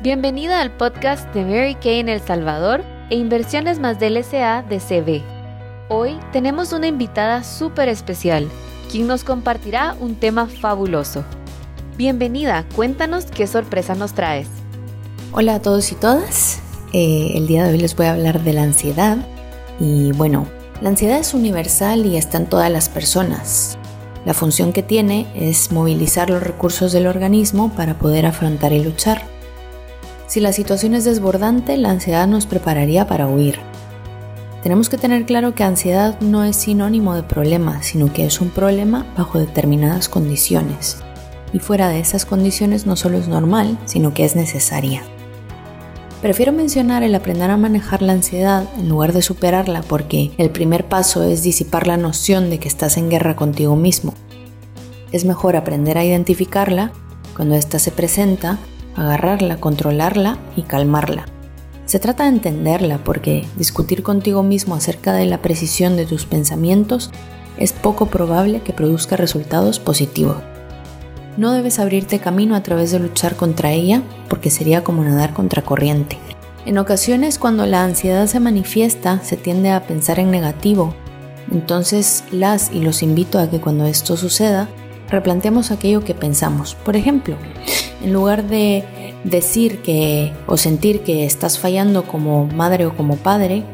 Bienvenida al podcast de Mary Kay en El Salvador e Inversiones más del SA de CB. Hoy tenemos una invitada súper especial, quien nos compartirá un tema fabuloso. Bienvenida, cuéntanos qué sorpresa nos traes. Hola a todos y todas, eh, el día de hoy les voy a hablar de la ansiedad y bueno, la ansiedad es universal y está en todas las personas. La función que tiene es movilizar los recursos del organismo para poder afrontar y luchar. Si la situación es desbordante, la ansiedad nos prepararía para huir. Tenemos que tener claro que ansiedad no es sinónimo de problema, sino que es un problema bajo determinadas condiciones. Y fuera de esas condiciones no solo es normal, sino que es necesaria. Prefiero mencionar el aprender a manejar la ansiedad en lugar de superarla porque el primer paso es disipar la noción de que estás en guerra contigo mismo. Es mejor aprender a identificarla cuando ésta se presenta agarrarla, controlarla y calmarla. Se trata de entenderla porque discutir contigo mismo acerca de la precisión de tus pensamientos es poco probable que produzca resultados positivos. No debes abrirte camino a través de luchar contra ella porque sería como nadar contra corriente. En ocasiones cuando la ansiedad se manifiesta se tiende a pensar en negativo. Entonces las y los invito a que cuando esto suceda replanteemos aquello que pensamos. Por ejemplo, en lugar de decir que o sentir que estás fallando como madre o como padre,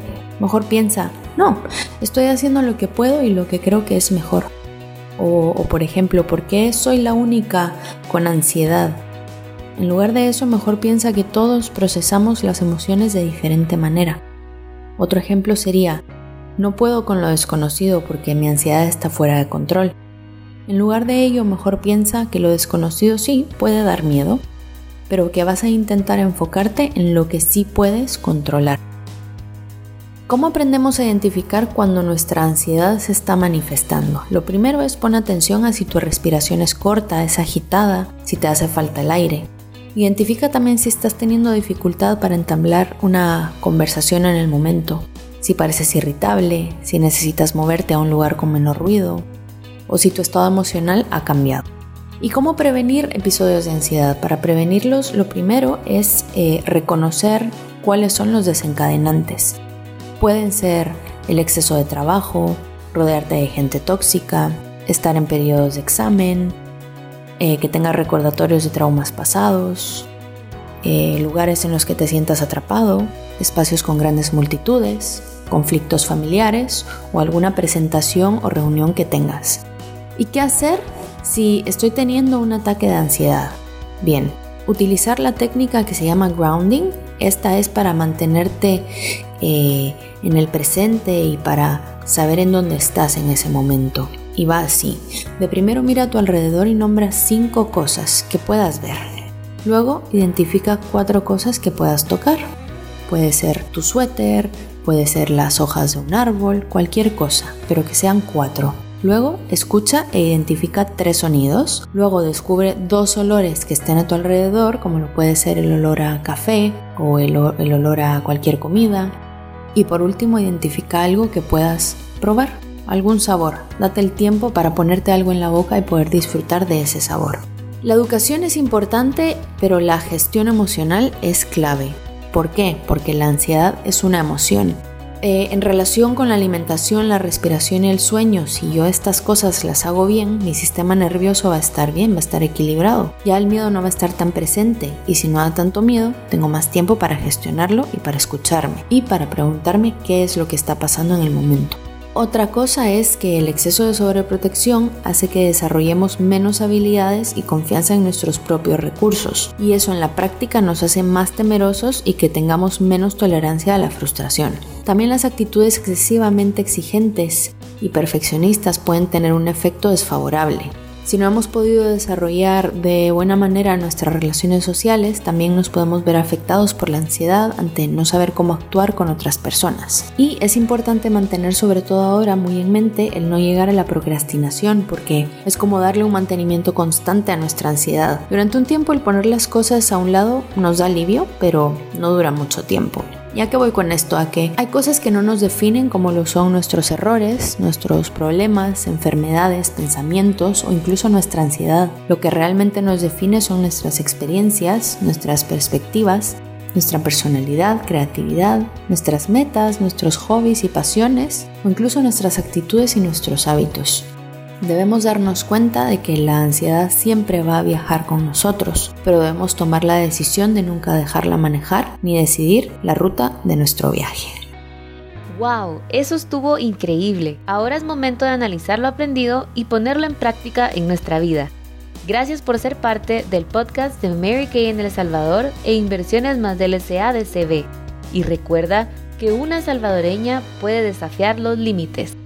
mejor piensa, no, estoy haciendo lo que puedo y lo que creo que es mejor. O, o por ejemplo, ¿por qué soy la única con ansiedad? En lugar de eso, mejor piensa que todos procesamos las emociones de diferente manera. Otro ejemplo sería, no puedo con lo desconocido porque mi ansiedad está fuera de control. En lugar de ello, mejor piensa que lo desconocido sí puede dar miedo, pero que vas a intentar enfocarte en lo que sí puedes controlar. ¿Cómo aprendemos a identificar cuando nuestra ansiedad se está manifestando? Lo primero es poner atención a si tu respiración es corta, es agitada, si te hace falta el aire. Identifica también si estás teniendo dificultad para entablar una conversación en el momento, si pareces irritable, si necesitas moverte a un lugar con menor ruido, o si tu estado emocional ha cambiado. ¿Y cómo prevenir episodios de ansiedad? Para prevenirlos, lo primero es eh, reconocer cuáles son los desencadenantes. Pueden ser el exceso de trabajo, rodearte de gente tóxica, estar en periodos de examen, eh, que tengas recordatorios de traumas pasados, eh, lugares en los que te sientas atrapado, espacios con grandes multitudes, conflictos familiares o alguna presentación o reunión que tengas. ¿Y qué hacer si estoy teniendo un ataque de ansiedad? Bien, utilizar la técnica que se llama grounding. Esta es para mantenerte eh, en el presente y para saber en dónde estás en ese momento. Y va así. De primero mira a tu alrededor y nombra cinco cosas que puedas ver. Luego identifica cuatro cosas que puedas tocar. Puede ser tu suéter, puede ser las hojas de un árbol, cualquier cosa, pero que sean cuatro. Luego escucha e identifica tres sonidos. Luego descubre dos olores que estén a tu alrededor, como lo puede ser el olor a café o el, olor a cualquier comida. Y por último identifica algo que puedas probar, algún sabor. Date el tiempo para ponerte algo en la boca y poder disfrutar de ese sabor. La educación es importante, pero la gestión emocional es clave. ¿Por qué? Porque la ansiedad es una emoción eh, en relación con la alimentación, la respiración y el sueño, si yo estas cosas las hago bien, mi sistema nervioso va a estar bien, va a estar equilibrado. Ya el miedo no va a estar tan presente y si no da tanto miedo, tengo más tiempo para gestionarlo y para escucharme y para preguntarme qué es lo que está pasando en el momento. Otra cosa es que el exceso de sobreprotección hace que desarrollemos menos habilidades y confianza en nuestros propios recursos, y eso en la práctica nos hace más temerosos y que tengamos menos tolerancia a la frustración. También las actitudes excesivamente exigentes y perfeccionistas pueden tener un efecto desfavorable. Si no hemos podido desarrollar de buena manera nuestras relaciones sociales, también nos podemos ver afectados por la ansiedad ante no saber cómo actuar con otras personas. Y es importante mantener sobre todo ahora muy en mente el no llegar a la procrastinación porque es como darle un mantenimiento constante a nuestra ansiedad. Durante un tiempo el poner las cosas a un lado nos da alivio, pero no dura mucho tiempo. Ya que voy con esto a que hay cosas que no nos definen como lo son nuestros errores, nuestros problemas, enfermedades, pensamientos o incluso nuestra ansiedad. Lo que realmente nos define son nuestras experiencias, nuestras perspectivas, nuestra personalidad, creatividad, nuestras metas, nuestros hobbies y pasiones o incluso nuestras actitudes y nuestros hábitos. Debemos darnos cuenta de que la ansiedad siempre va a viajar con nosotros, pero debemos tomar la decisión de nunca dejarla manejar ni decidir la ruta de nuestro viaje. ¡Wow! Eso estuvo increíble. Ahora es momento de analizar lo aprendido y ponerlo en práctica en nuestra vida. Gracias por ser parte del podcast de Mary Kay en El Salvador e Inversiones más del SA de CB. Y recuerda que una salvadoreña puede desafiar los límites.